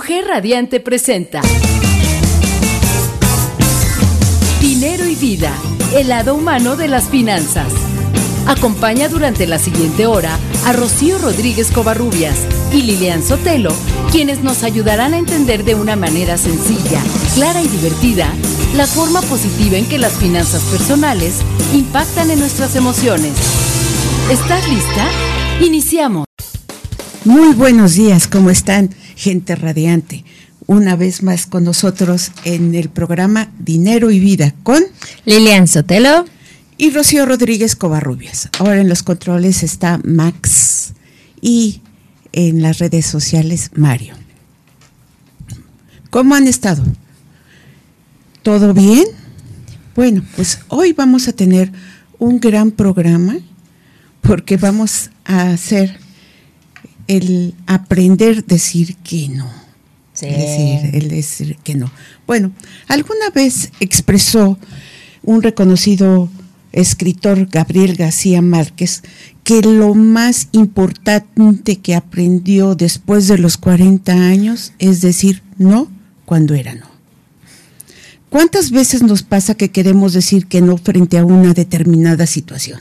Mujer Radiante presenta Dinero y Vida, el lado humano de las finanzas. Acompaña durante la siguiente hora a Rocío Rodríguez Covarrubias y Lilian Sotelo, quienes nos ayudarán a entender de una manera sencilla, clara y divertida la forma positiva en que las finanzas personales impactan en nuestras emociones. ¿Estás lista? Iniciamos. Muy buenos días, ¿cómo están? Gente radiante. Una vez más con nosotros en el programa Dinero y Vida con Lilian Sotelo y Rocío Rodríguez Covarrubias. Ahora en los controles está Max y en las redes sociales Mario. ¿Cómo han estado? ¿Todo bien? Bueno, pues hoy vamos a tener un gran programa porque vamos a hacer el aprender a decir que no. Sí. Decir, el decir que no. Bueno, alguna vez expresó un reconocido escritor, Gabriel García Márquez, que lo más importante que aprendió después de los 40 años es decir no cuando era no. ¿Cuántas veces nos pasa que queremos decir que no frente a una determinada situación?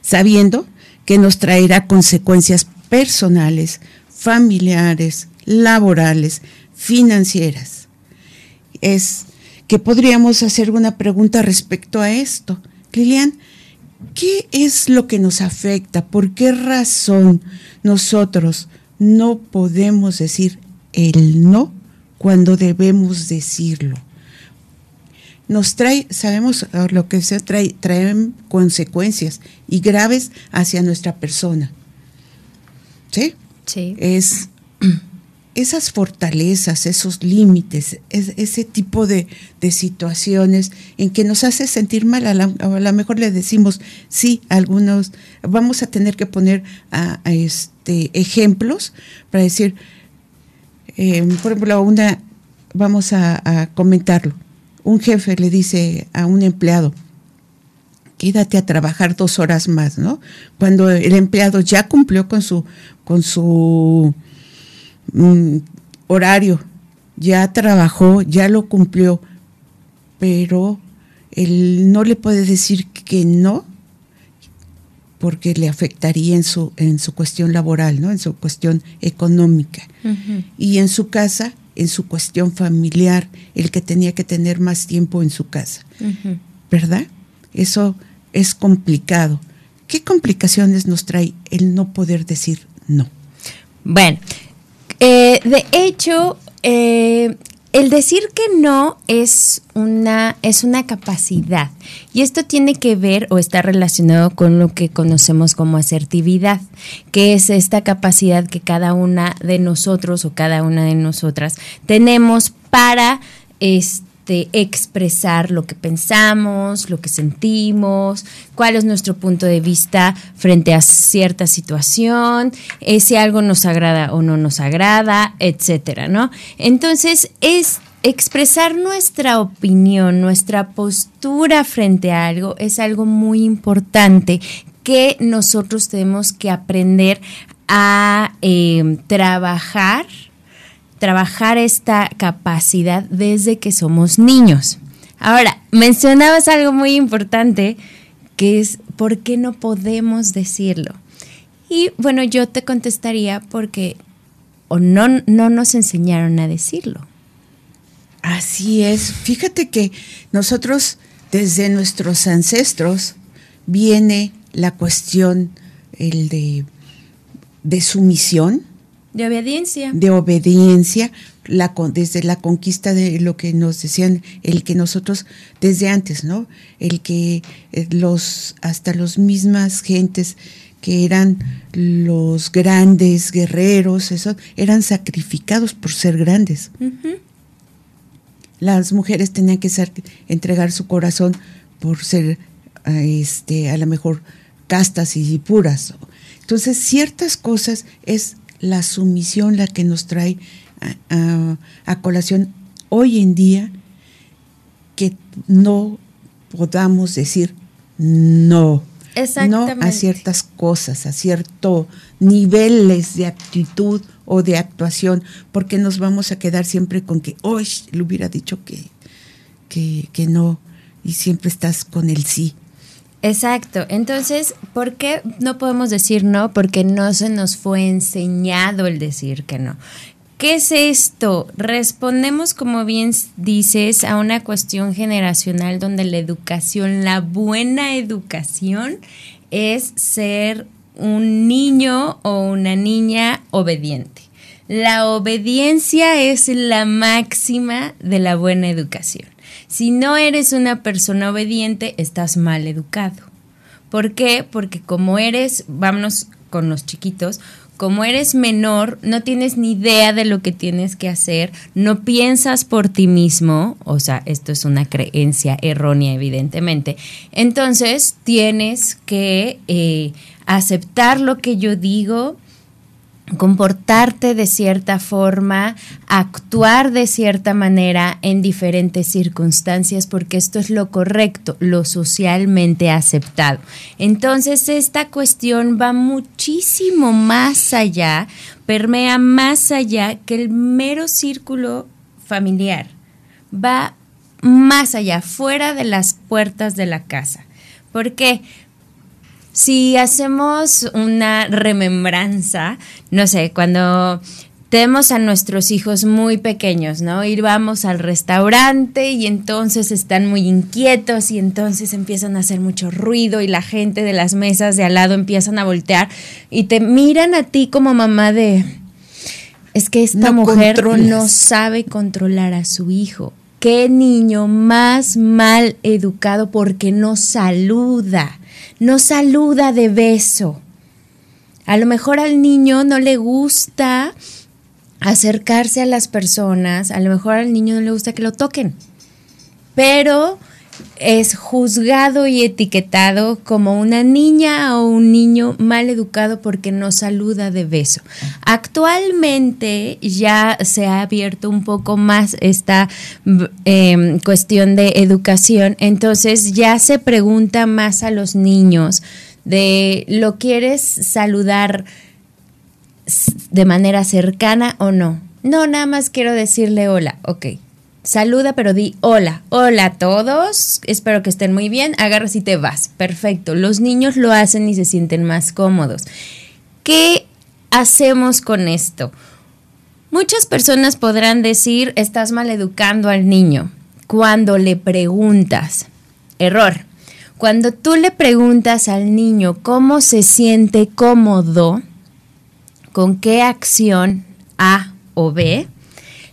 Sabiendo que nos traerá consecuencias personales, familiares, laborales, financieras. Es que podríamos hacer una pregunta respecto a esto. Lilian, ¿qué es lo que nos afecta? ¿Por qué razón nosotros no podemos decir el no cuando debemos decirlo? Nos trae, sabemos lo que se trae, traen consecuencias y graves hacia nuestra persona. ¿Sí? Sí. Es esas fortalezas, esos límites, es, ese tipo de, de, situaciones en que nos hace sentir mal. A lo mejor le decimos, sí, algunos, vamos a tener que poner a, a este, ejemplos para decir, eh, por ejemplo, una, vamos a, a, comentarlo. Un jefe le dice a un empleado, quédate a trabajar dos horas más, ¿no? Cuando el empleado ya cumplió con su, con su Mm, horario, ya trabajó, ya lo cumplió, pero él no le puede decir que no, porque le afectaría en su, en su cuestión laboral, ¿no? en su cuestión económica. Uh -huh. Y en su casa, en su cuestión familiar, el que tenía que tener más tiempo en su casa. Uh -huh. ¿Verdad? Eso es complicado. ¿Qué complicaciones nos trae el no poder decir no? Bueno, eh, de hecho, eh, el decir que no es una, es una capacidad. Y esto tiene que ver o está relacionado con lo que conocemos como asertividad, que es esta capacidad que cada una de nosotros o cada una de nosotras tenemos para este, expresar lo que pensamos, lo que sentimos, cuál es nuestro punto de vista frente a cierta situación, eh, si algo nos agrada o no nos agrada, etcétera, ¿no? Entonces, es expresar nuestra opinión, nuestra postura frente a algo es algo muy importante que nosotros tenemos que aprender a eh, trabajar trabajar esta capacidad desde que somos niños. Ahora, mencionabas algo muy importante que es ¿por qué no podemos decirlo? Y bueno, yo te contestaría porque o no, no nos enseñaron a decirlo. Así es. Fíjate que nosotros, desde nuestros ancestros, viene la cuestión el de, de sumisión, de obediencia. De obediencia, la, desde la conquista de lo que nos decían, el que nosotros, desde antes, ¿no? El que los, hasta los mismas gentes que eran los grandes guerreros, eso, eran sacrificados por ser grandes. Uh -huh. Las mujeres tenían que ser, entregar su corazón por ser, este, a lo mejor, castas y puras. Entonces, ciertas cosas es la sumisión la que nos trae a, a, a, colación hoy en día que no podamos decir no. No a ciertas cosas, a ciertos niveles de actitud o de actuación, porque nos vamos a quedar siempre con que, hoy le hubiera dicho que, que, que no, y siempre estás con el sí. Exacto. Entonces, ¿por qué no podemos decir no? Porque no se nos fue enseñado el decir que no. ¿Qué es esto? Respondemos, como bien dices, a una cuestión generacional donde la educación, la buena educación, es ser un niño o una niña obediente. La obediencia es la máxima de la buena educación. Si no eres una persona obediente, estás mal educado. ¿Por qué? Porque como eres, vámonos con los chiquitos, como eres menor, no tienes ni idea de lo que tienes que hacer, no piensas por ti mismo, o sea, esto es una creencia errónea, evidentemente. Entonces, tienes que eh, aceptar lo que yo digo, comportarte de cierta forma, actuar de cierta manera en diferentes circunstancias, porque esto es lo correcto, lo socialmente aceptado. Entonces, esta cuestión va muchísimo más allá, permea más allá que el mero círculo familiar. Va más allá, fuera de las puertas de la casa. ¿Por qué? Si hacemos una remembranza, no sé, cuando tenemos a nuestros hijos muy pequeños, ¿no? Ir vamos al restaurante y entonces están muy inquietos y entonces empiezan a hacer mucho ruido y la gente de las mesas de al lado empiezan a voltear y te miran a ti como mamá de es que esta mujer no sabe controlar a su hijo. Qué niño más mal educado porque no saluda no saluda de beso. A lo mejor al niño no le gusta acercarse a las personas, a lo mejor al niño no le gusta que lo toquen, pero es juzgado y etiquetado como una niña o un niño mal educado porque no saluda de beso. Actualmente ya se ha abierto un poco más esta em, cuestión de educación, entonces ya se pregunta más a los niños de lo quieres saludar de manera cercana o no. No, nada más quiero decirle hola, ok Saluda, pero di hola. Hola a todos. Espero que estén muy bien. Agarras y te vas. Perfecto. Los niños lo hacen y se sienten más cómodos. ¿Qué hacemos con esto? Muchas personas podrán decir, estás mal educando al niño cuando le preguntas. Error. Cuando tú le preguntas al niño cómo se siente cómodo, con qué acción A o B,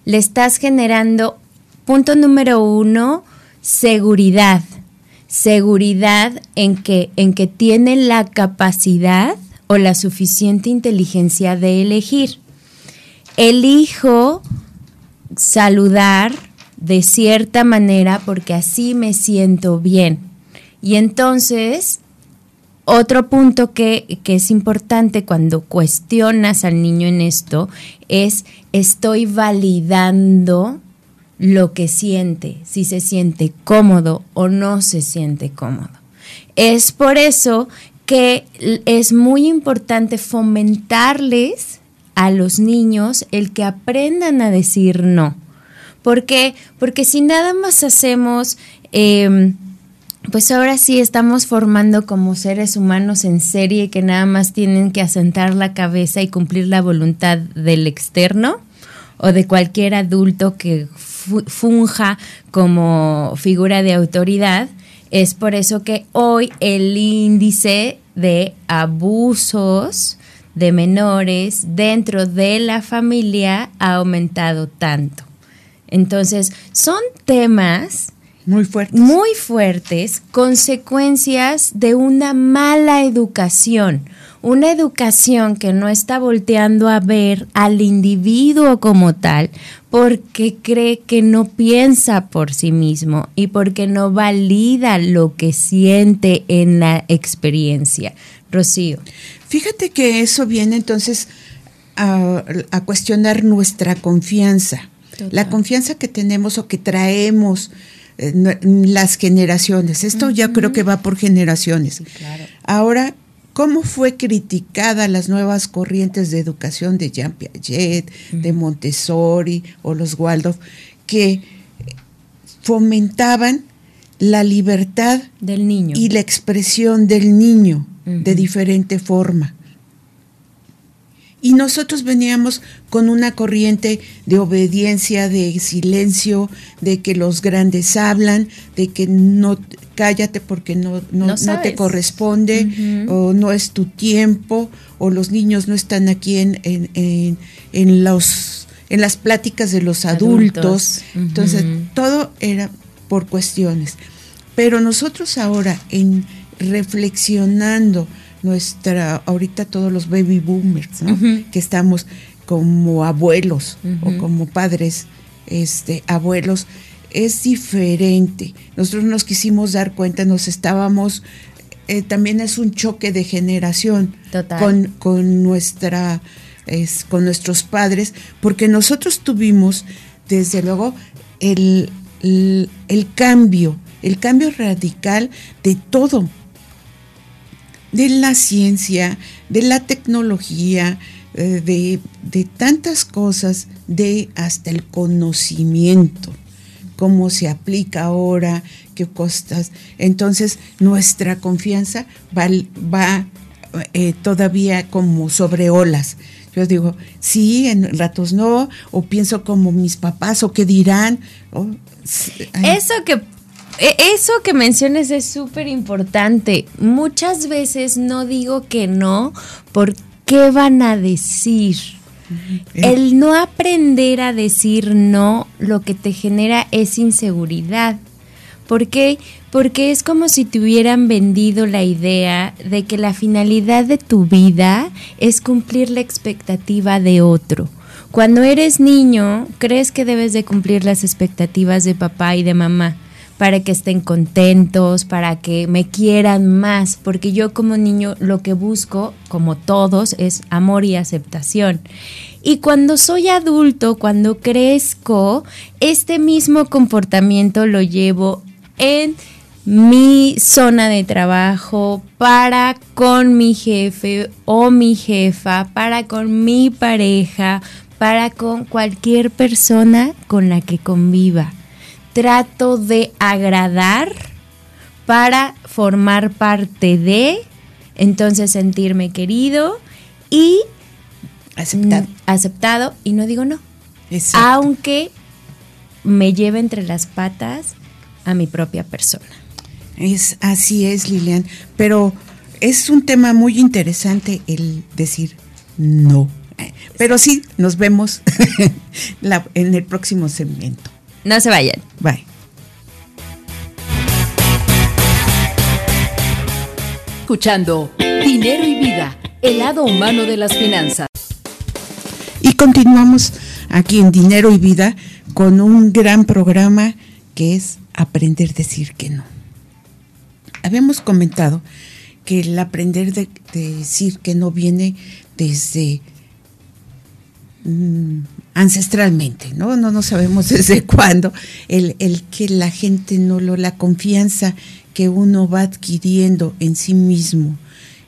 le estás generando Punto número uno, seguridad. Seguridad en que, en que tiene la capacidad o la suficiente inteligencia de elegir. Elijo saludar de cierta manera porque así me siento bien. Y entonces, otro punto que, que, es importante cuando cuestionas al niño en esto es estoy validando lo que siente, si se siente cómodo o no se siente cómodo. Es por eso que es muy importante fomentarles a los niños el que aprendan a decir no. ¿Por qué? Porque si nada más hacemos, em, pues ahora sí estamos formando como seres humanos en serie que nada más tienen que asentar la cabeza y cumplir la voluntad del externo o de cualquier adulto que funja como figura de autoridad. Es por eso que hoy el índice de abusos de menores dentro de la familia ha aumentado tanto. Entonces, son temas muy fuertes. Muy fuertes, consecuencias de una mala educación una educación que no está volteando a ver al individuo como tal porque cree que no piensa por sí mismo y porque no valida lo que siente en la experiencia. Rocío. Fíjate que eso viene entonces a, cuestionar nuestra confianza, la confianza que tenemos o que traemos las generaciones. Esto ya creo que va por generaciones. Ahora cómo fue criticada las nuevas corrientes de educación de Jean Piaget, de Montessori o los Waldorf, que fomentaban la libertad del niño. y la expresión del niño de diferente forma. Y nosotros veníamos con una corriente de obediencia, de silencio, de que los grandes hablan, de que no cállate porque no, no, te corresponde, o no es tu tiempo, o los niños no están aquí en, en, en, los, en las pláticas de los adultos. Entonces, todo era por cuestiones. Pero nosotros ahora, en reflexionando, nuestra, ahorita todos los baby boomers, que estamos como abuelos o como padres, este, abuelos, es diferente. Nosotros nos quisimos dar cuenta, nos estábamos, eh, también es un choque de generación con, con nuestra, es, con nuestros padres, porque nosotros tuvimos, desde luego, el, el cambio, el cambio radical de todo, de la ciencia, de la tecnología, eh, de, tantas cosas, de hasta el conocimiento, cómo se aplica ahora, qué costas. Entonces, nuestra confianza va, va eh, todavía como sobre olas. Yo digo, sí, en ratos no, o pienso como mis papás, o qué dirán. Eso que e, eso que menciones es súper importante. Muchas veces no digo que no, ¿por qué van a decir? El no aprender a decir no, lo que te genera es inseguridad. ¿Por qué? Porque es como si te hubieran vendido la idea de que la finalidad de tu vida es cumplir la expectativa de otro. Cuando eres niño, crees que debes de cumplir las expectativas de papá y de mamá para que estén contentos, para que me quieran más, porque yo como niño lo que busco, como todos, es amor y aceptación. Y cuando soy adulto, cuando crezco, este mismo comportamiento lo llevo en mi zona de trabajo, para con mi jefe o mi jefa, para con mi pareja, para con cualquier persona con la que conviva trato de agradar para formar parte de, entonces sentirme querido y aceptado, aceptado y no digo no. Aunque me lleve entre las patas a mi propia persona. Es así es, Lilian, pero es un tema muy interesante el decir no. Pero sí, nos vemos en el próximo segmento. No se vayan. Bye. Escuchando Dinero y Vida, el lado humano de las finanzas. Y continuamos aquí en Dinero y Vida con un gran programa que es aprender a decir que no. Habíamos comentado que el aprender de, decir que no viene desde mm, ancestralmente, ¿no? No, no sabemos desde cuándo, el, el, que la gente no lo, la confianza que uno va adquiriendo en sí mismo,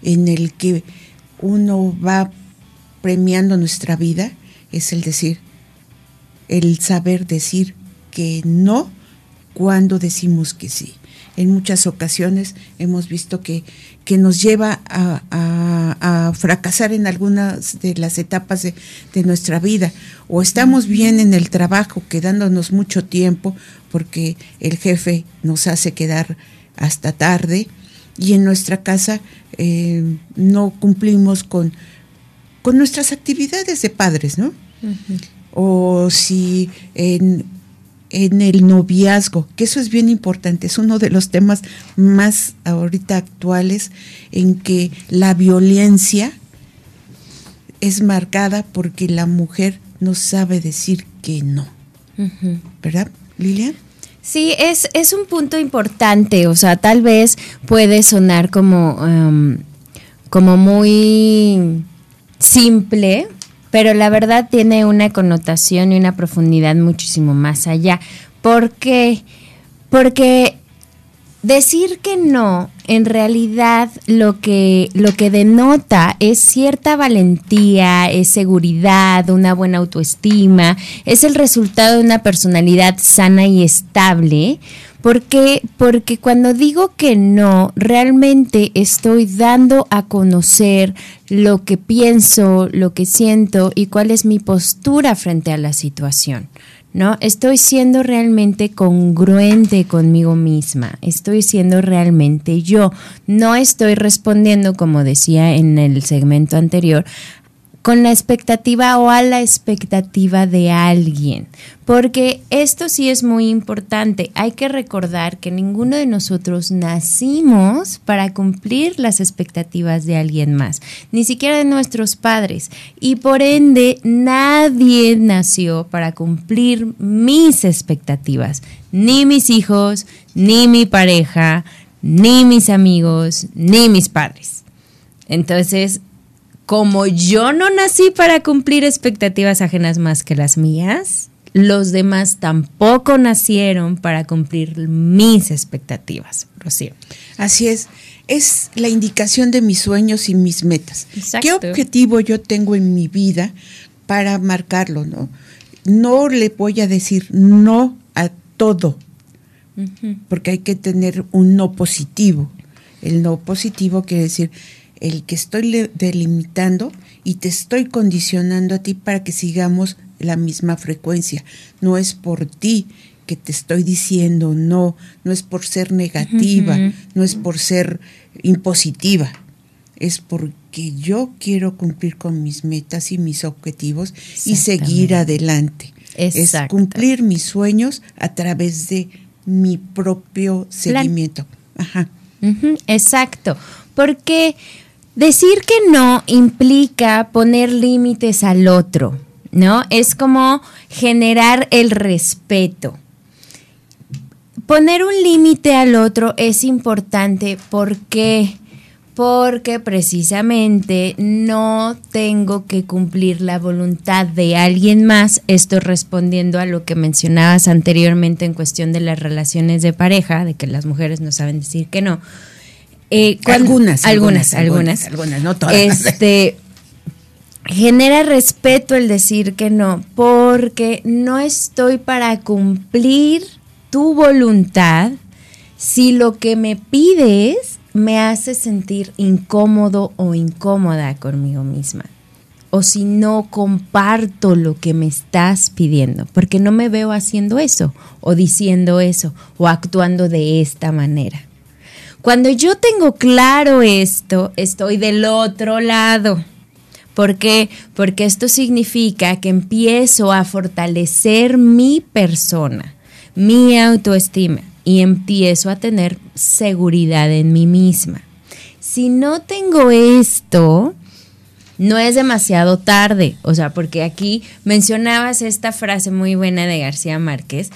en el que uno va premiando nuestra vida, es el decir, el saber decir que no cuando decimos que sí en muchas ocasiones hemos visto que, que nos lleva a, fracasar en algunas de las etapas de, nuestra vida. O estamos bien en el trabajo, quedándonos mucho tiempo, porque el jefe nos hace quedar hasta tarde, y en nuestra casa eh, no cumplimos con, con nuestras actividades de padres, ¿no? O si en en el noviazgo, que eso es bien importante, es uno de los temas más ahorita actuales en que la violencia es marcada porque la mujer no sabe decir que no. ¿Verdad, Lilian? Sí, es, es un punto importante, o sea, tal vez puede sonar como, em, como muy simple, pero la verdad tiene una connotación y una profundidad muchísimo más allá. ¿Por qué? Porque decir que no en realidad lo que, lo que denota es cierta valentía, es seguridad, una buena autoestima, es el resultado de una personalidad sana y estable. Porque, porque cuando digo que no, realmente estoy dando a conocer lo que pienso, lo que siento y cuál es mi postura frente a la situación. ¿no? Estoy siendo realmente congruente conmigo misma, estoy siendo realmente yo, no estoy respondiendo, como decía en el segmento anterior, con la expectativa o a la expectativa de alguien. Porque esto sí es muy importante. Hay que recordar que ninguno de nosotros nacimos para cumplir las expectativas de alguien más, ni siquiera de nuestros padres. Y por ende, nadie nació para cumplir mis expectativas. Ni mis hijos, ni mi pareja, ni mis amigos, ni mis padres. Entonces, como yo no nací para cumplir expectativas ajenas más que las mías, los demás tampoco nacieron para cumplir mis expectativas, Rocío. Así es, es la indicación de mis sueños y mis metas. ¿Qué objetivo yo tengo en mi vida para marcarlo, no? No le voy a decir no a todo, porque hay que tener un no positivo. El no positivo quiere decir, el que estoy delimitando y te estoy condicionando a ti para que sigamos la misma frecuencia. No es por ti que te estoy diciendo no, no es por ser negativa, no es por ser impositiva, es porque yo quiero cumplir con mis metas y mis objetivos y seguir adelante. Es cumplir mis sueños a través de mi propio seguimiento. Ajá. Exacto. Porque Decir que no implica poner límites al otro, ¿no? Es como generar el respeto. Poner un límite al otro es importante porque porque precisamente no tengo que cumplir la voluntad de alguien más. Esto respondiendo a lo que mencionabas anteriormente en cuestión de las relaciones de pareja, de que las mujeres no saben decir que no eh, algunas, algunas, algunas, algunas, no todas. Este, genera respeto el decir que no, porque no estoy para cumplir tu voluntad si lo que me pides me hace sentir incómodo o incómoda conmigo misma. O si no comparto lo que me estás pidiendo, porque no me veo haciendo eso, o diciendo eso, o actuando de esta manera. Cuando yo tengo claro esto, estoy del otro lado. ¿Por qué? Porque esto significa que empiezo a fortalecer mi persona, mi autoestima y empiezo a tener seguridad en mí misma. Si no tengo esto, no es demasiado tarde. O sea, porque aquí mencionabas esta frase muy buena de García Márquez,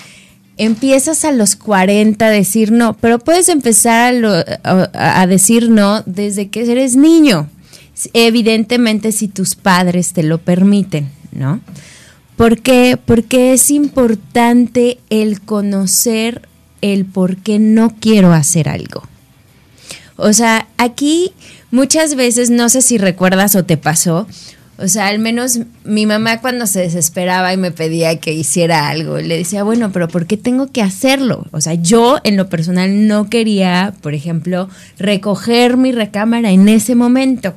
empiezas a los 40 a decir no, pero puedes empezar a, decir no desde que eres niño, evidentemente si tus padres te lo permiten, ¿no? ¿Por qué? Porque es importante el conocer el por qué no quiero hacer algo. O sea, aquí muchas veces, no sé si recuerdas o te pasó, o sea, al menos mi mamá cuando se desesperaba y me pedía que hiciera algo, le decía, bueno, pero ¿por qué tengo que hacerlo? O sea, yo en lo personal no quería, por ejemplo, recoger mi recámara en ese momento.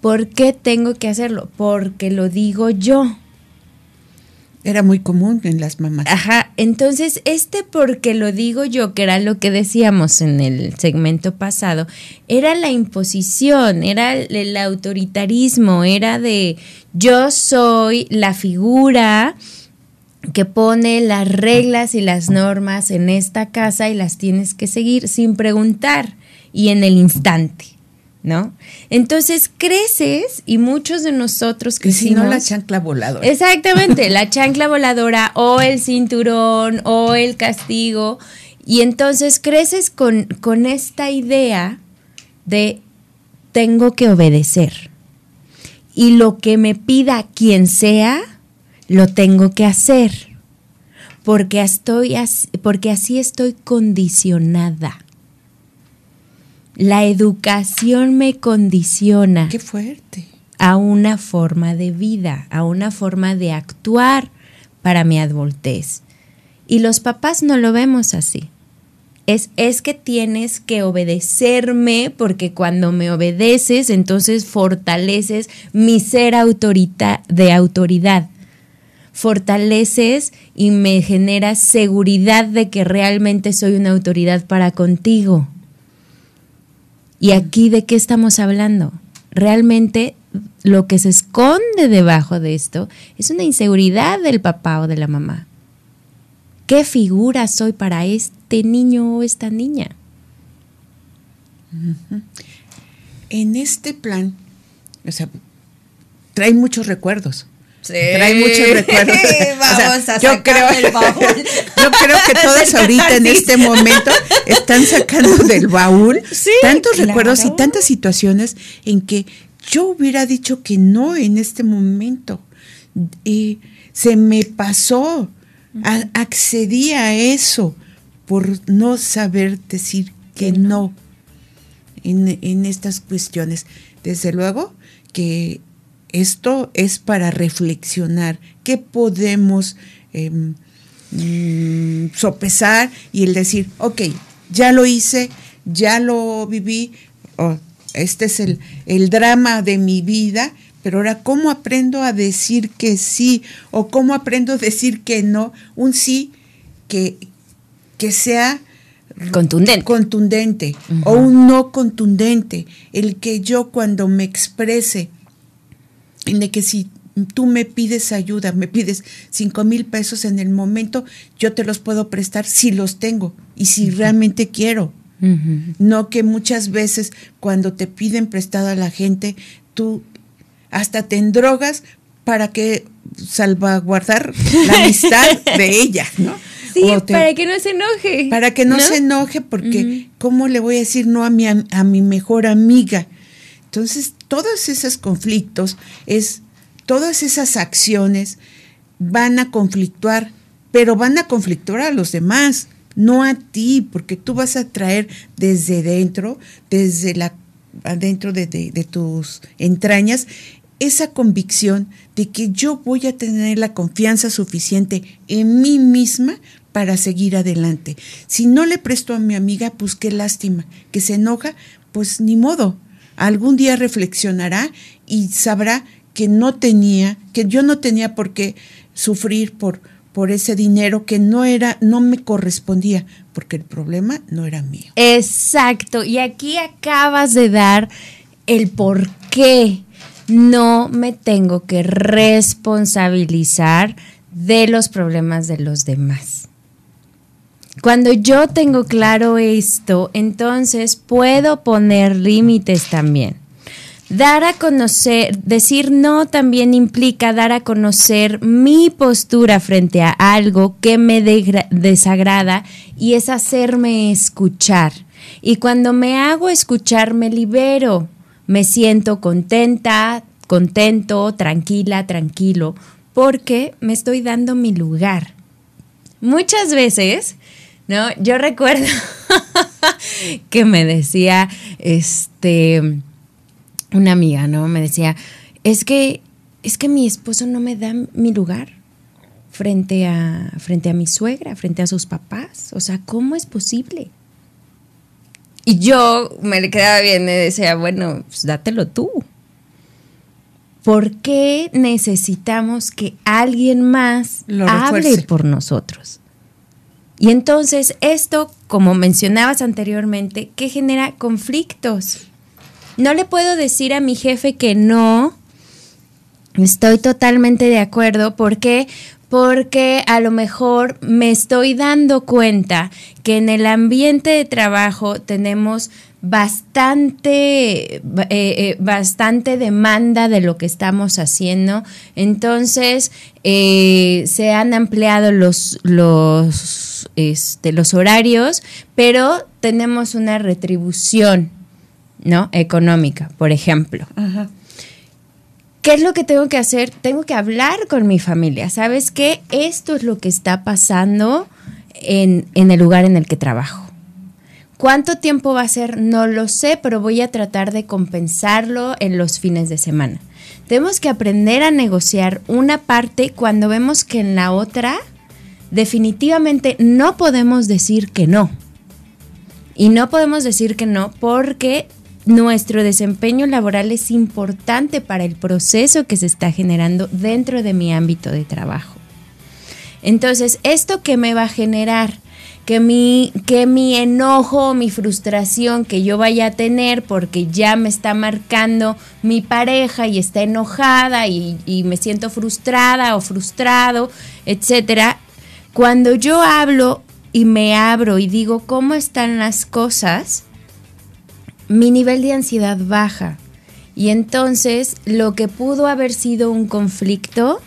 ¿Por qué tengo que hacerlo? Porque lo digo yo. Era muy común en las mamás. Ajá, entonces este porque lo digo yo, que era lo que decíamos en el segmento pasado, era la imposición, era el, autoritarismo, era de yo soy la figura que pone las reglas y las normas en esta casa y las tienes que seguir sin preguntar y en el instante. ¿No? Entonces creces y muchos de nosotros que Si no, la chancla voladora. Exactamente, la chancla voladora o el cinturón o el castigo. Y entonces creces con, con esta idea de tengo que obedecer. Y lo que me pida quien sea, lo tengo que hacer. Porque, estoy porque así estoy condicionada. La educación me condiciona. Qué fuerte. A una forma de vida, a una forma de actuar para mi adultez. Y los papás no lo vemos así. Es, es, que tienes que obedecerme porque cuando me obedeces entonces fortaleces mi ser autorita de autoridad. Fortaleces y me generas seguridad de que realmente soy una autoridad para contigo. ¿Y aquí de qué estamos hablando? Realmente lo que se esconde debajo de esto es una inseguridad del papá o de la mamá. ¿Qué figura soy para este niño o esta niña? En este plan, o sea, trae muchos recuerdos. Trae muchos recuerdos. Vamos a yo creo, el baúl. Yo creo que todos ahorita en este momento están sacando del baúl tantos recuerdos y tantas situaciones en que yo hubiera dicho que no en este momento. Y se me pasó, accedí a eso por no saber decir que no, en, en estas cuestiones. Desde luego que esto es para reflexionar qué podemos em, mm, sopesar y el decir, ok, ya lo hice, ya lo viví, este es el, el drama de mi vida, pero ahora, ¿cómo aprendo a decir que sí o cómo aprendo a decir que no? Un sí que, que sea contundente, contundente o un no contundente. El que yo cuando me exprese de que si tú me pides ayuda, me pides cinco mil pesos en el momento, yo te los puedo prestar si los tengo y si realmente quiero. No que muchas veces cuando te piden prestado a la gente, tú hasta te endrogas para que salvaguardar la amistad de ella, ¿no? Sí, para que no se enoje. Para que no, se enoje, porque ¿cómo le voy a decir no a mi, a mi mejor amiga? Entonces, todos esos conflictos, es, todas esas acciones van a conflictuar, pero van a conflictuar a los demás, no a ti, porque tú vas a traer desde dentro, desde la adentro de, de, tus entrañas, esa convicción de que yo voy a tener la confianza suficiente en mí misma para seguir adelante. Si no le presto a mi amiga, pues qué lástima, que se enoja, pues ni modo, algún día reflexionará y sabrá que no tenía, que yo no tenía por qué sufrir por, por ese dinero que no era, no me correspondía, porque el problema no era mío. Exacto, y aquí acabas de dar el por qué no me tengo que responsabilizar de los problemas de los demás. Cuando yo tengo claro esto, entonces puedo poner límites también. Dar a conocer, decir no también implica dar a conocer mi postura frente a algo que me desagrada y es hacerme escuchar. Y cuando me hago escuchar, me libero, me siento contenta, contento, tranquila, tranquilo, porque me estoy dando mi lugar. Muchas veces ¿no? Yo recuerdo que me decía, este, una amiga, ¿no? Me decía, es que, es que mi esposo no me da mi lugar frente a, frente a mi suegra, frente a sus papás. O sea, ¿cómo es posible? Y yo me le quedaba bien y decía, bueno, pues dátelo tú. ¿Por qué necesitamos que alguien más hable por nosotros? Y entonces esto, como mencionabas anteriormente, que genera conflictos. No le puedo decir a mi jefe que no. Estoy totalmente de acuerdo. ¿Por qué? Porque a lo mejor me estoy dando cuenta que en el ambiente de trabajo tenemos bastante, eh, eh, bastante demanda de lo que estamos haciendo. Entonces, eh, se han ampliado los, los, este, los horarios, pero tenemos una retribución ¿no? económica, por ejemplo. ¿Qué es lo que tengo que hacer? Tengo que hablar con mi familia. ¿Sabes qué? Esto es lo que está pasando en, en el lugar en el que trabajo ¿Cuánto tiempo va a ser? No lo sé, pero voy a tratar de compensarlo en los fines de semana. Tenemos que aprender a negociar una parte cuando vemos que en la otra definitivamente no podemos decir que no. Y no podemos decir que no porque nuestro desempeño laboral es importante para el proceso que se está generando dentro de mi ámbito de trabajo. Entonces, ¿esto qué me va a generar? Que mi, que mi enojo, mi frustración que yo vaya a tener porque ya me está marcando mi pareja y está enojada y, y me siento frustrada o frustrado, etcétera. Cuando yo hablo y me abro y digo cómo están las cosas, mi nivel de ansiedad baja. Y entonces lo que pudo haber sido un conflicto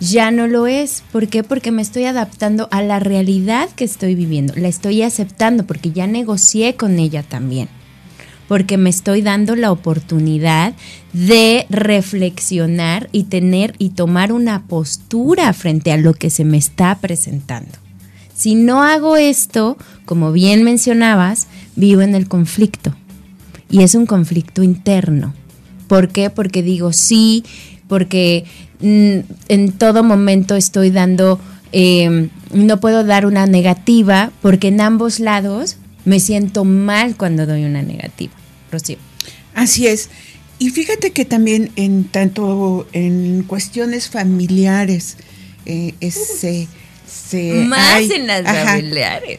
ya no lo es. ¿Por qué? Porque me estoy adaptando a la realidad que estoy viviendo. La estoy aceptando porque ya negocié con ella también. Porque me estoy dando la oportunidad de reflexionar y tener y tomar una postura frente a lo que se me está presentando. Si no hago esto, como bien mencionabas, vivo en el conflicto y es un conflicto interno. ¿Por qué? Porque digo sí, porque mm, en todo momento estoy dando, em, no puedo dar una negativa, porque en ambos lados me siento mal cuando doy una negativa. Rocío. Así es. Y fíjate que también en tanto en cuestiones familiares, eh, más en las familiares.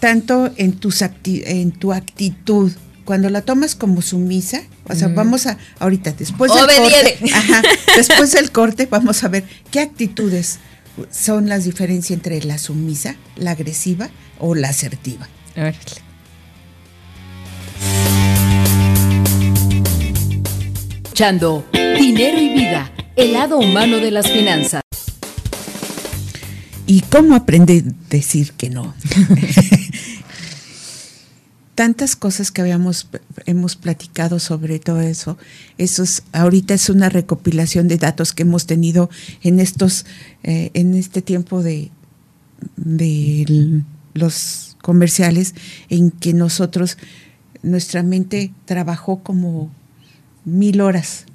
tanto en, tus en tu actitud cuando la tomas como sumisa, o sea, vamos a, ahorita, después del corte, después del corte, vamos a ver qué actitudes son las diferencias entre la sumisa, la agresiva o la asertiva. Escuchando Dinero y Vida, el lado humano de las finanzas. ¿Y cómo aprende a decir que no? tantas cosas que habíamos hemos platicado sobre todo eso. Eso ahorita es una recopilación de datos que hemos tenido en estos eh, en este tiempo de, de los comerciales en que nosotros nuestra mente trabajó como mil horas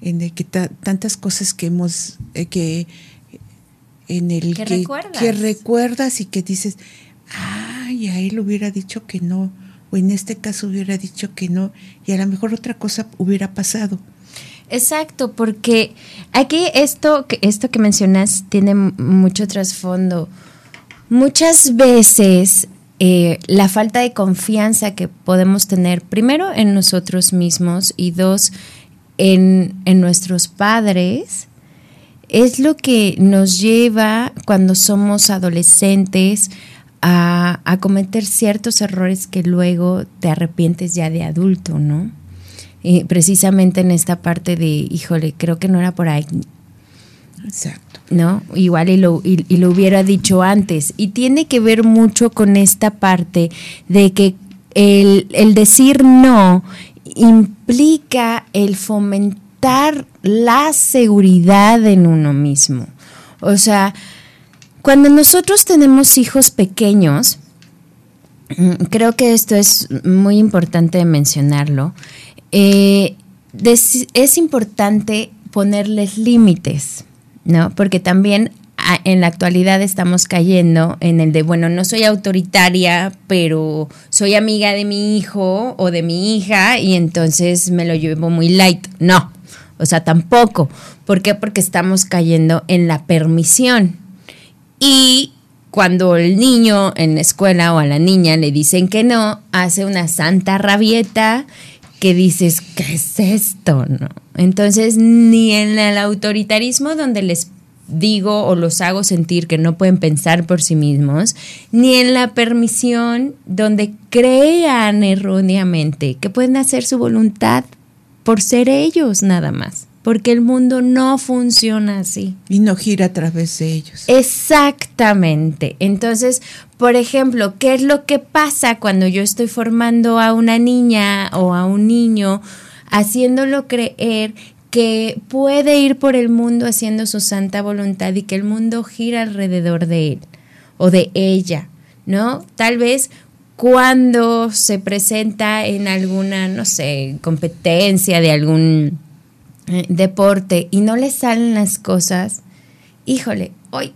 en el que tantas cosas que hemos eh, que en el que, que recuerdas y que dices ay, a él hubiera dicho que no, o en este caso hubiera dicho que no, y a lo mejor otra cosa hubiera pasado. Exacto, porque aquí esto, esto que mencionas tiene mucho trasfondo. Muchas veces eh, la falta de confianza que podemos tener, primero en nosotros mismos y dos, en, en nuestros padres, es lo que nos lleva cuando somos adolescentes a, cometer ciertos errores que luego te arrepientes ya de adulto, ¿no? Y precisamente en esta parte de, híjole, creo que no era por ahí. Exacto. ¿No? Igual y lo, y, lo hubiera dicho antes. Y tiene que ver mucho con esta parte de que el, el decir no implica el fomentar la seguridad en uno mismo. O sea, cuando nosotros tenemos hijos pequeños, mm, creo que esto es muy importante mencionarlo, eh, es importante ponerles límites, ¿no? Porque también en la actualidad estamos cayendo en el de, bueno, no soy autoritaria, pero soy amiga de mi hijo o de mi hija y entonces me lo llevo muy light. No, o sea, tampoco. ¿Por qué? Porque estamos cayendo en la permisión. Y cuando el niño en la escuela o a la niña le dicen que no, hace una santa rabieta que dices, ¿qué es esto? No. Entonces, ni en el autoritarismo donde les digo o los hago sentir que no pueden pensar por sí mismos, ni en la permisión donde crean erróneamente que pueden hacer su voluntad por ser ellos nada más porque el mundo no funciona así. Y no gira a través de ellos. Exactamente. Entonces, por ejemplo, ¿qué es lo que pasa cuando yo estoy formando a una niña o a un niño, haciéndolo creer que puede ir por el mundo haciendo su santa voluntad y que el mundo gira alrededor de él o de ella, ¿no? Tal vez cuando se presenta en alguna, no sé, competencia de algún eh, deporte y no le salen las cosas, híjole, hoy...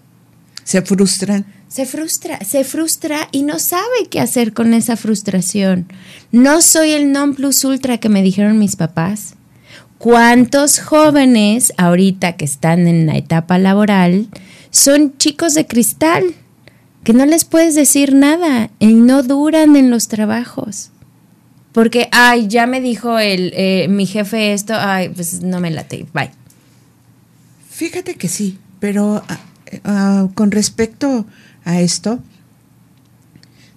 Se frustran. Se frustra, se frustra y no sabe qué hacer con esa frustración. No soy el non plus ultra que me dijeron mis papás. ¿Cuántos jóvenes ahorita que están en la etapa laboral son chicos de cristal? que no les puedes decir nada y no duran en los trabajos. Porque, ay, ya me dijo el, eh, mi jefe esto, ay, pues no me late, bye. Fíjate que sí, pero ah, ah, con respecto a esto,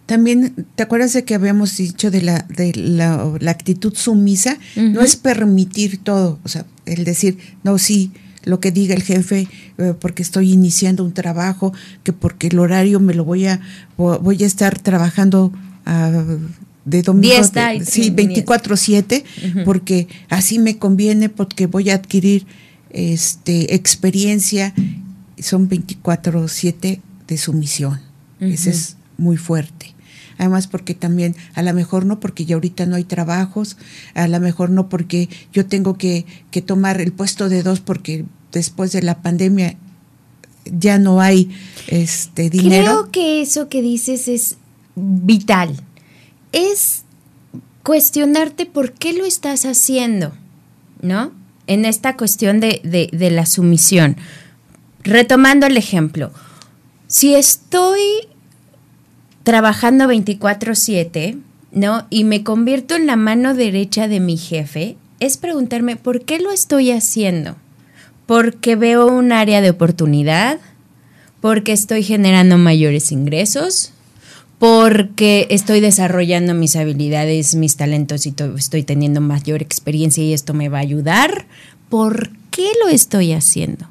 también, ¿te acuerdas de que habíamos dicho de la, de la, actitud sumisa? No es permitir todo, o sea, el decir, no, sí, lo que diga el jefe eh, porque estoy iniciando un trabajo, que porque el horario me lo voy a voy a estar trabajando ah, de domingo, sí, 24/7, porque así me conviene porque voy a adquirir este experiencia, son 24/7 de sumisión. Ese es muy fuerte además porque también a lo mejor no porque ya ahorita no hay trabajos, a lo mejor no porque yo tengo que, que tomar el puesto de dos porque después de la pandemia ya no hay este dinero. Creo que eso que dices es vital. Es cuestionarte por qué lo estás haciendo, ¿no? En esta cuestión de, de la sumisión. Retomando el ejemplo, si estoy trabajando 24/7, ¿no? Y me convierto en la mano derecha de mi jefe, es preguntarme, ¿por qué lo estoy haciendo? porque veo un área de oportunidad, porque estoy generando mayores ingresos, porque estoy desarrollando mis habilidades, mis talentos y estoy teniendo mayor experiencia y esto me va a ayudar. ¿Por qué lo estoy haciendo?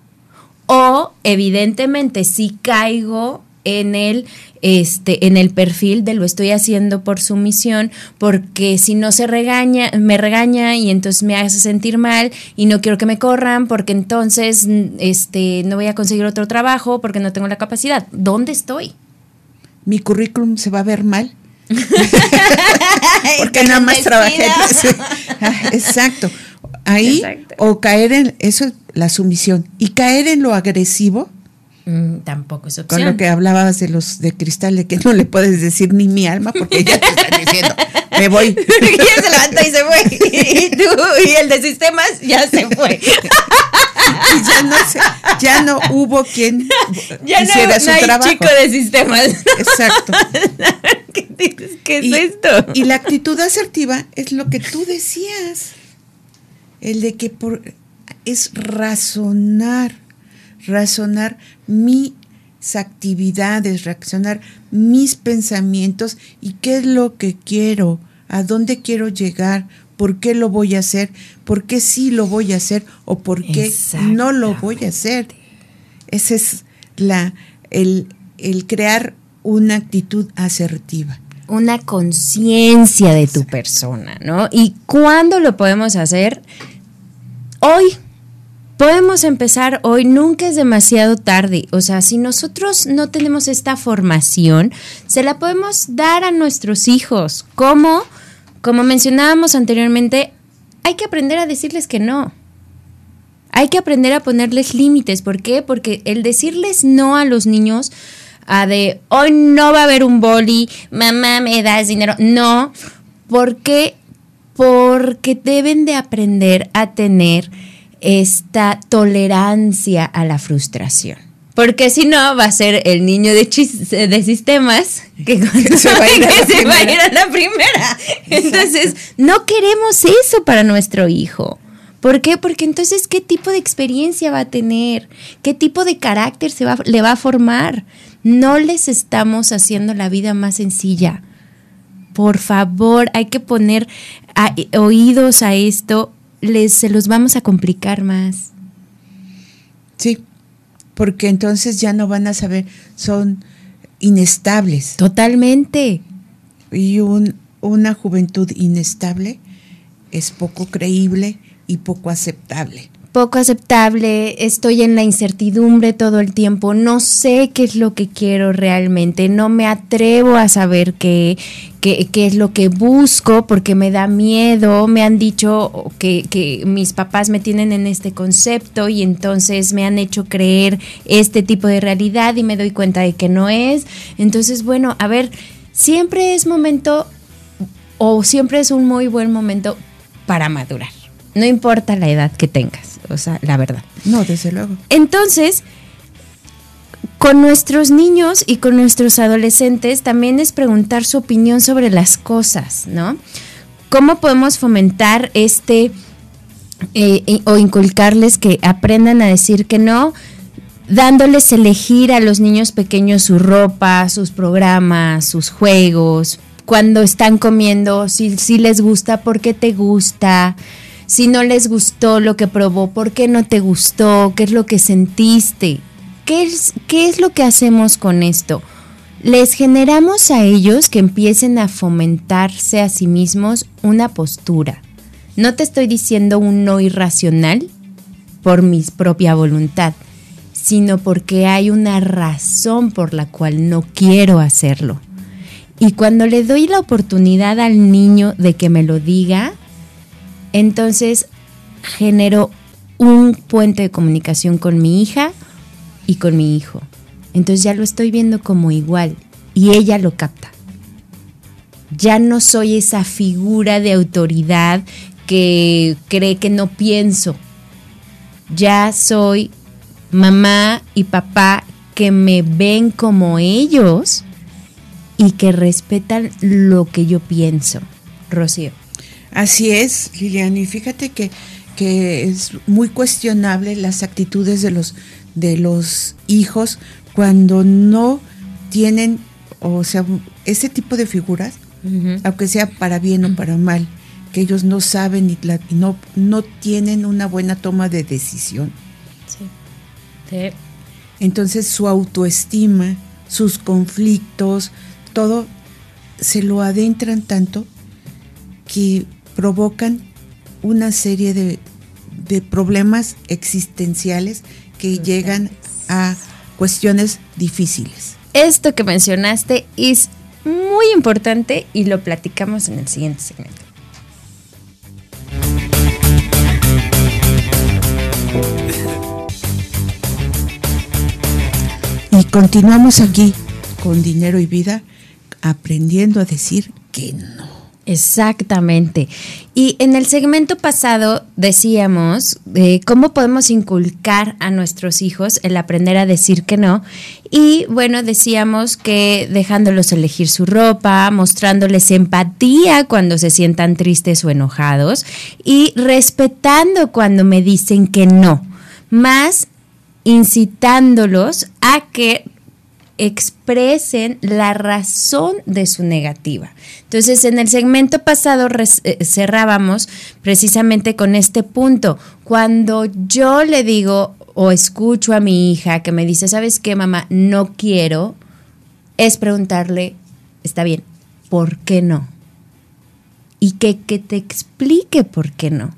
O evidentemente si caigo en el este en el perfil de lo estoy haciendo por sumisión porque si no se regaña me regaña y entonces me hace sentir mal y no quiero que me corran porque entonces este no voy a conseguir otro trabajo porque no tengo la capacidad. Dónde estoy mi currículum se va a ver mal. Porque nada más trabajé ah, exacto. Ahí o caer en eso es la sumisión y caer en lo agresivo Mm, tampoco es opción. Con lo que hablabas de los de cristal, de que no le puedes decir ni mi alma, porque ya te están diciendo, me voy. y se levanta y se fue. Y tú, y el de sistemas ya se fue. y ya no, ya no hubo quien ya hiciera no, su no hay trabajo. chico de sistemas. Exacto. ¿Qué, ¿Qué, es esto? Y la actitud asertiva es lo que tú decías. El de que por, es razonar razonar mis actividades, reaccionar mis pensamientos y qué es lo que quiero, a dónde quiero llegar, por qué lo voy a hacer, por qué sí lo voy a hacer o por qué no lo voy a hacer. Ese es la, el, el crear una actitud asertiva. Una conciencia de tu persona, ¿no? ¿Y cuándo lo podemos hacer? Hoy, Podemos empezar hoy, nunca es demasiado tarde. O sea, si nosotros no tenemos esta formación, se la podemos dar a nuestros hijos. ¿Cómo? Como mencionábamos anteriormente, hay que aprender a decirles que no. Hay que aprender a ponerles límites. ¿Por qué? Porque el decirles no a los niños, a de hoy no va a haber un boli, mamá me das dinero. No, porque porque deben de aprender a tener esta tolerancia a la frustración. Porque si no, va a ser el niño de, de sistemas que, se, va a, ir a, la primera. Entonces, no queremos eso para nuestro hijo. ¿Por qué? Porque entonces, ¿qué tipo de experiencia va a tener? ¿Qué tipo de carácter se va, le va a formar? No les estamos haciendo la vida más sencilla. Por favor, hay que poner oídos a esto les, se los vamos a complicar más. Sí, porque entonces ya no van a saber, son inestables. Totalmente. Y un, una juventud inestable es poco creíble y poco aceptable. Poco aceptable, estoy en la incertidumbre todo el tiempo, no sé qué es lo que quiero realmente, no me atrevo a saber qué, qué, es lo que busco porque me da miedo, me han dicho que, que, mis papás me tienen en este concepto y entonces me han hecho creer este tipo de realidad y me doy cuenta de que no es. Entonces, bueno, a ver, siempre es momento o siempre es un muy buen momento para madurar. No importa la edad que tengas, o sea, la verdad. No, desde luego. Entonces, con nuestros niños y con nuestros adolescentes también es preguntar su opinión sobre las cosas, ¿no? ¿Cómo podemos fomentar este eh, o inculcarles que aprendan a decir que no? dándoles elegir a los niños pequeños su ropa, sus programas, sus juegos, cuando están comiendo, si, si les gusta, por qué te gusta, si no les gustó lo que probó, por qué no te gustó, qué es lo que sentiste, qué es, qué es lo que hacemos con esto. Les generamos a ellos que empiecen a fomentarse a sí mismos una postura. No te estoy diciendo un no irracional por mi propia voluntad, sino porque hay una razón por la cual no quiero hacerlo. Y cuando le doy la oportunidad al niño de que me lo diga, entonces genero un puente de comunicación con mi hija y con mi hijo. Entonces ya lo estoy viendo como igual y ella lo capta. Ya no soy esa figura de autoridad que cree que no pienso. Ya soy mamá y papá que me ven como ellos y que respetan lo que yo pienso. Rocío. Así es, Lilian, y fíjate que, que es muy cuestionable las actitudes de los, de los hijos cuando no tienen, o sea, ese tipo de figuras, aunque sea para bien o para mal, que ellos no saben y, no, no tienen una buena toma de decisión. Sí. Entonces su autoestima, sus conflictos, todo se lo adentran tanto que provocan una serie de, problemas existenciales que llegan a cuestiones difíciles. Esto que mencionaste es muy importante y lo platicamos en el siguiente segmento. Y continuamos aquí con Dinero y Vida aprendiendo a decir que no. Exactamente. Y en el segmento pasado decíamos eh, cómo podemos inculcar a nuestros hijos el aprender a decir que no. Y bueno, decíamos que dejándolos elegir su ropa, mostrándoles empatía cuando se sientan tristes o enojados y respetando cuando me dicen que no, más incitándolos a que expresen la razón de su negativa. Entonces, en el segmento pasado eh, cerrábamos precisamente con este punto. Cuando yo le digo o escucho a mi hija que me dice, ¿sabes qué, mamá? No quiero, es preguntarle, está bien, ¿por qué no? Y que, que te explique por qué no.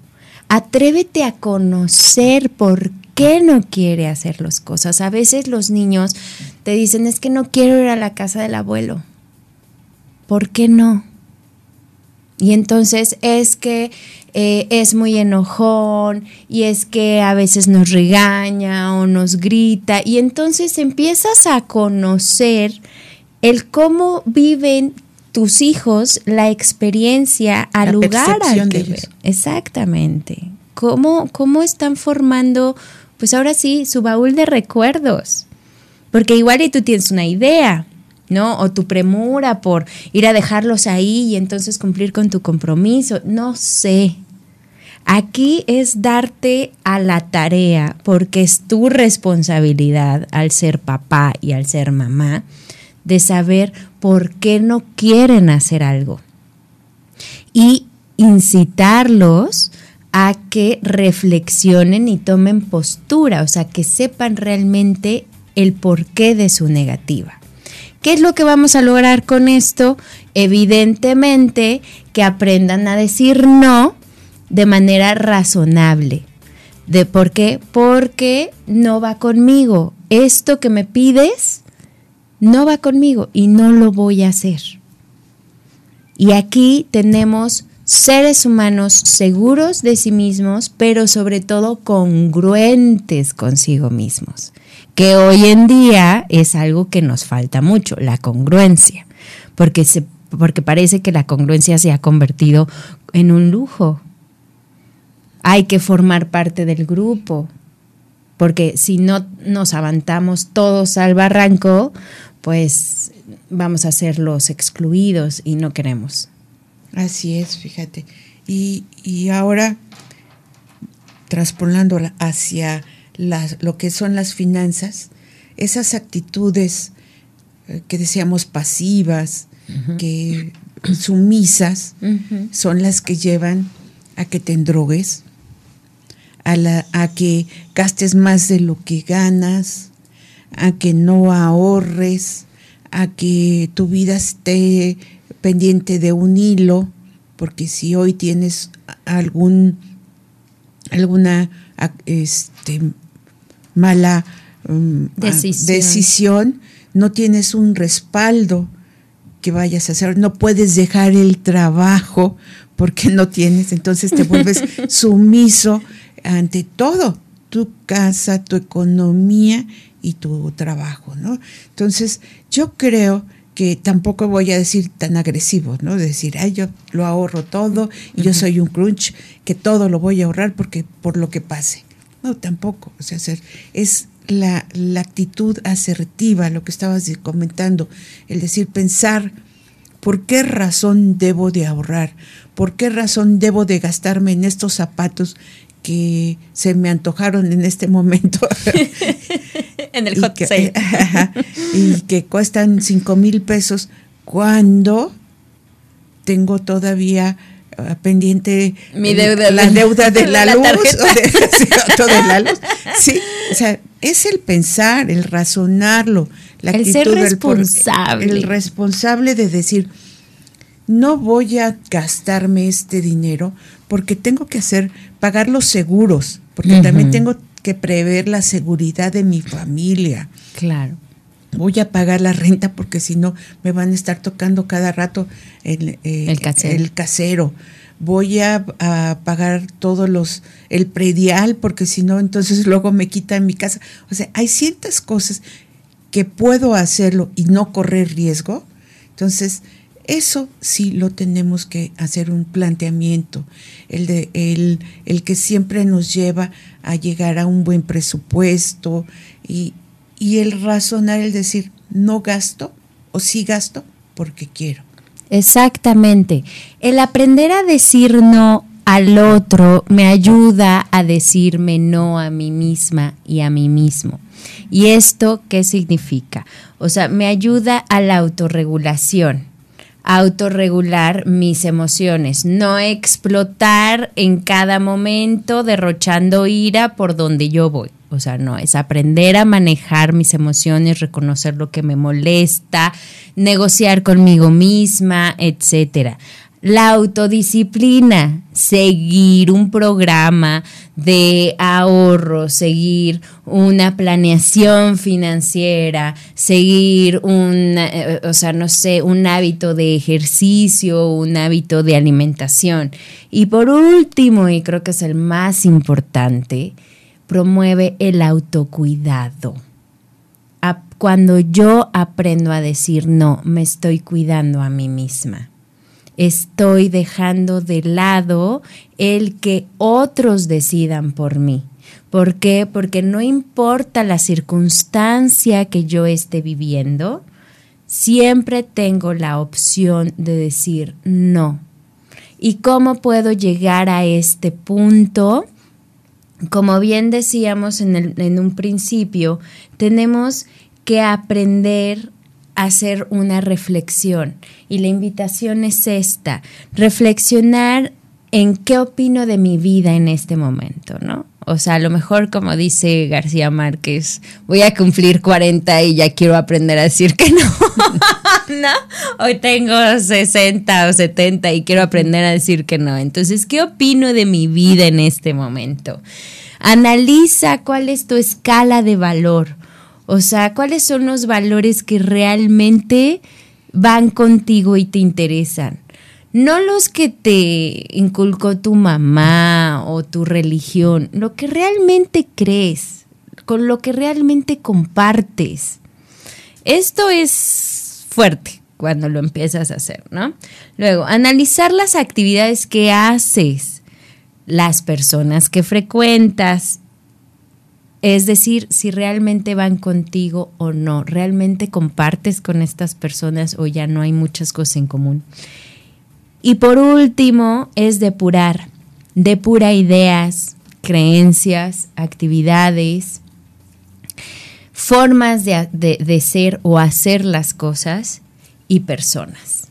Atrévete a conocer por qué no quiere hacer las cosas. A veces los niños te dicen, es que no quiero ir a la casa del abuelo. ¿Por qué no? Y entonces es que eh, es muy enojón y es que a veces nos regaña o nos grita y entonces empiezas a conocer el cómo viven tus hijos la experiencia al lugar al que Exactamente. ¿Cómo, ¿Cómo están formando pues ahora sí, su baúl de recuerdos. Porque igual y tú tienes una idea, ¿no? O tu premura por ir a dejarlos ahí y entonces cumplir con tu compromiso. No sé. Aquí es darte a la tarea, porque es tu responsabilidad al ser papá y al ser mamá, de saber por qué no quieren hacer algo. Y incitarlos a que reflexionen y tomen postura, o sea, que sepan realmente el porqué de su negativa. ¿Qué es lo que vamos a lograr con esto? Evidentemente que aprendan a decir no de manera razonable. ¿De por qué? Porque no va conmigo. Esto que me pides no va conmigo y no lo voy a hacer. Y aquí tenemos seres humanos seguros de sí mismos, pero sobre todo congruentes consigo mismos, que hoy en día es algo que nos falta mucho, la congruencia, porque, se, porque parece que la congruencia se ha convertido en un lujo, hay que formar parte del grupo, porque si no nos avanzamos todos al barranco, pues vamos a ser los excluidos y no queremos. Así es, fíjate. Y, ahora, traspolándola hacia las, lo que son las finanzas, esas actitudes eh, que decíamos pasivas, que sumisas, son las que llevan a que te endrogues, a, que gastes más de lo que ganas, a que no ahorres, a que tu vida esté pendiente de un hilo, porque si hoy tienes algún alguna este, mala um, decisión. no tienes un respaldo que vayas a hacer, no puedes dejar el trabajo porque no tienes, entonces te vuelves sumiso ante todo, tu casa, tu economía y tu trabajo, ¿no? Entonces, yo creo que tampoco voy a decir tan agresivo, ¿no? Decir, ay, yo lo ahorro todo y yo soy un crunch, que todo lo voy a ahorrar porque por lo que pase. No, tampoco. O sea, es la, la actitud asertiva, lo que estabas comentando, el decir, pensar, ¿por qué razón debo de ahorrar? ¿Por qué razón debo de gastarme en estos zapatos que se me antojaron en este momento. en el hot y que, y que cuestan cinco mil pesos cuando tengo todavía pendiente Mi deuda, la deuda de la, luz Sí, o sea, es el pensar, el razonarlo, la el ser responsable. el responsable de decir, no voy a gastarme este dinero porque tengo que hacer, pagar los seguros, porque también tengo que prever la seguridad de mi familia. Claro. Voy a pagar la renta porque si no me van a estar tocando cada rato el, eh, el, casero. Voy a, a, pagar todos los, el predial porque si no, entonces luego me quitan mi casa. O sea, hay ciertas cosas que puedo hacerlo y no correr riesgo. Entonces, eso sí lo tenemos que hacer un planteamiento, el, de, el, el que siempre nos lleva a llegar a un buen presupuesto y, y el razonar, el decir, no gasto o sí gasto porque quiero. Exactamente. El aprender a decir no al otro me ayuda a decirme no a mí misma y a mí mismo. ¿Y esto qué significa? O sea, me ayuda a la autorregulación autorregular mis emociones, no explotar en cada momento derrochando ira por donde yo voy. O sea, no, es aprender a manejar mis emociones, reconocer lo que me molesta, negociar conmigo misma, etcétera. La autodisciplina, seguir un programa de ahorro, seguir una planeación financiera, seguir un, eh, o sea, no sé, un hábito de ejercicio, un hábito de alimentación. Y por último, y creo que es el más importante, promueve el autocuidado. Cuando yo aprendo a decir no, me estoy cuidando a mí misma estoy dejando de lado el que otros decidan por mí. ¿Por qué? Porque no importa la circunstancia que yo esté viviendo, siempre tengo la opción de decir no. ¿Y cómo puedo llegar a este punto? Como bien decíamos en, en un principio, tenemos que aprender hacer una reflexión. Y la invitación es esta, reflexionar en qué opino de mi vida en este momento, ¿no? O sea, a lo mejor como dice García Márquez, voy a cumplir 40 y ya quiero aprender a decir que no. no, hoy tengo 60 o 70 y quiero aprender a decir que no. Entonces, ¿qué opino de mi vida en este momento? Analiza cuál es tu escala de valor. O sea, cuáles son los valores que realmente van contigo y te interesan. No los que te inculcó tu mamá o tu religión, lo que realmente crees, con lo que realmente compartes. Esto es fuerte cuando lo empiezas a hacer, ¿no? Luego, analizar las actividades que haces, las personas que frecuentas, es decir, si realmente van contigo o no, realmente compartes con estas personas o ya no hay muchas cosas en común. Y por último, es depurar, depura ideas, creencias, actividades, formas de, ser o hacer las cosas y personas.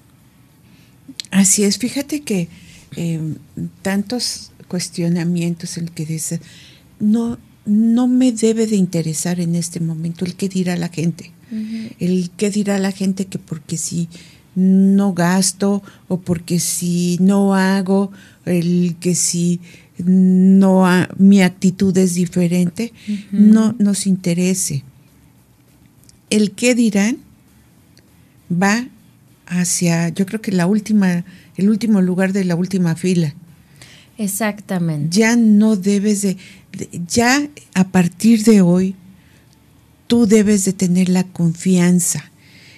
Así es, fíjate que eh, tantos cuestionamientos el que dice, no, no me debe de interesar en este momento el qué dirá la gente, el qué dirá la gente que porque si no gasto o porque si no hago, el que si no mi actitud es diferente, no nos interese. El qué dirán va hacia, yo creo que la última, el último lugar de la última fila. Exactamente. Ya no debes de, ya a partir de hoy, tú debes de tener la confianza.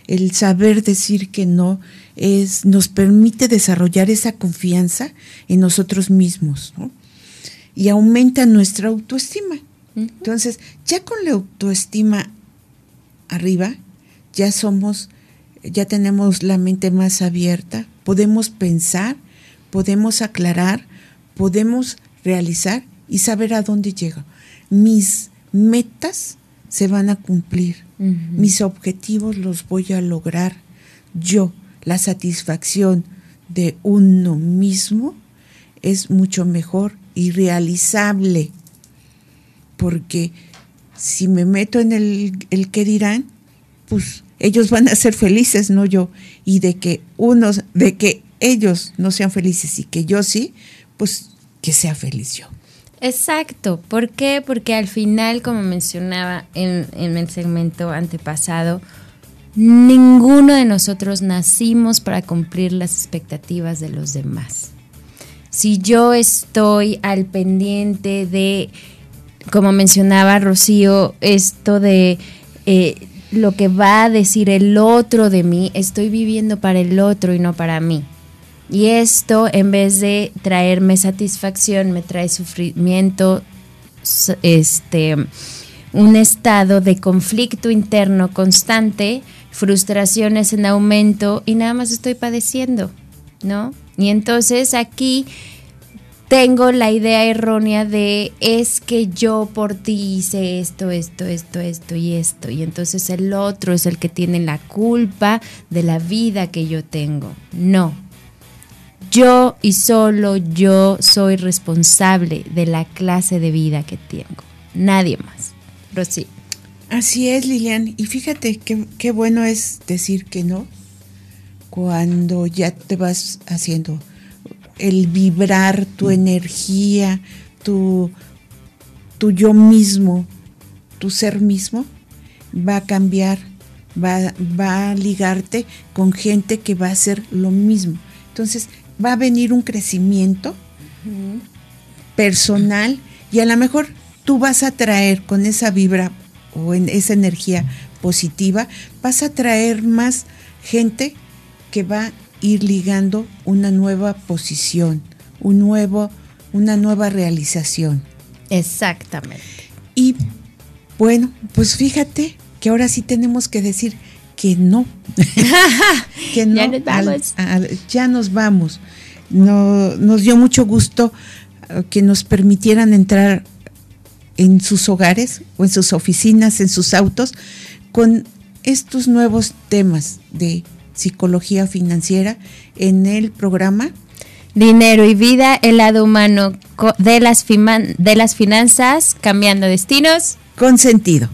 El saber decir que no es, nos permite desarrollar esa confianza en nosotros mismos, Y aumenta nuestra autoestima. Entonces, ya con la autoestima arriba, ya somos, ya tenemos la mente más abierta, podemos pensar, podemos aclarar, podemos realizar y saber a dónde llego. Mis metas se van a cumplir, mis objetivos los voy a lograr. Yo, la satisfacción de uno mismo es mucho mejor y realizable, porque si me meto en el, el que dirán, pues ellos van a ser felices, no yo, y de que unos, de que ellos no sean felices y que yo sí, pues que sea feliz yo. Exacto. ¿Por qué? Porque al final, como mencionaba en, en, el segmento antepasado, ninguno de nosotros nacimos para cumplir las expectativas de los demás. Si yo estoy al pendiente de, como mencionaba Rocío, esto de eh, lo que va a decir el otro de mí, estoy viviendo para el otro y no para mí. Y esto, en vez de traerme satisfacción, me trae sufrimiento, este, un estado de conflicto interno constante, frustraciones en aumento y nada más estoy padeciendo, ¿no? Y entonces aquí tengo la idea errónea de es que yo por ti hice esto, esto, esto, esto y esto. Y entonces el otro es el que tiene la culpa de la vida que yo tengo. No, yo y solo yo soy responsable de la clase de vida que tengo. Nadie más. Rosy. Así es, Lilian. Y fíjate qué, bueno es decir que no cuando ya te vas haciendo el vibrar tu energía, tu, tu yo mismo, tu ser mismo, va a cambiar, va, va a ligarte con gente que va a hacer lo mismo. Entonces, va a venir un crecimiento personal y a lo mejor tú vas a traer con esa vibra o en esa energía positiva, vas a traer más gente que va a ir ligando una nueva posición, un nuevo, una nueva realización. Exactamente. Y bueno, pues fíjate que ahora sí tenemos que decir que no. que no. ya nos vamos. ya nos vamos. No, nos dio mucho gusto eh, que nos permitieran entrar en sus hogares o en sus oficinas, en sus autos, con estos nuevos temas de psicología financiera en el programa Dinero y vida, el lado humano de las, de las finanzas, cambiando destinos. Con sentido.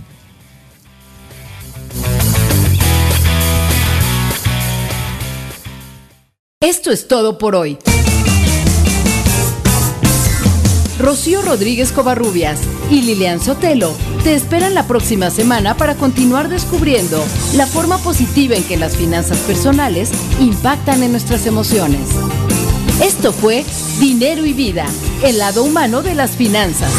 Esto es todo por hoy. Rocío Rodríguez Covarrubias y Lilian Sotelo te esperan la próxima semana para continuar descubriendo la forma positiva en que las finanzas personales impactan en nuestras emociones. Esto fue Dinero y Vida, el lado humano de las finanzas.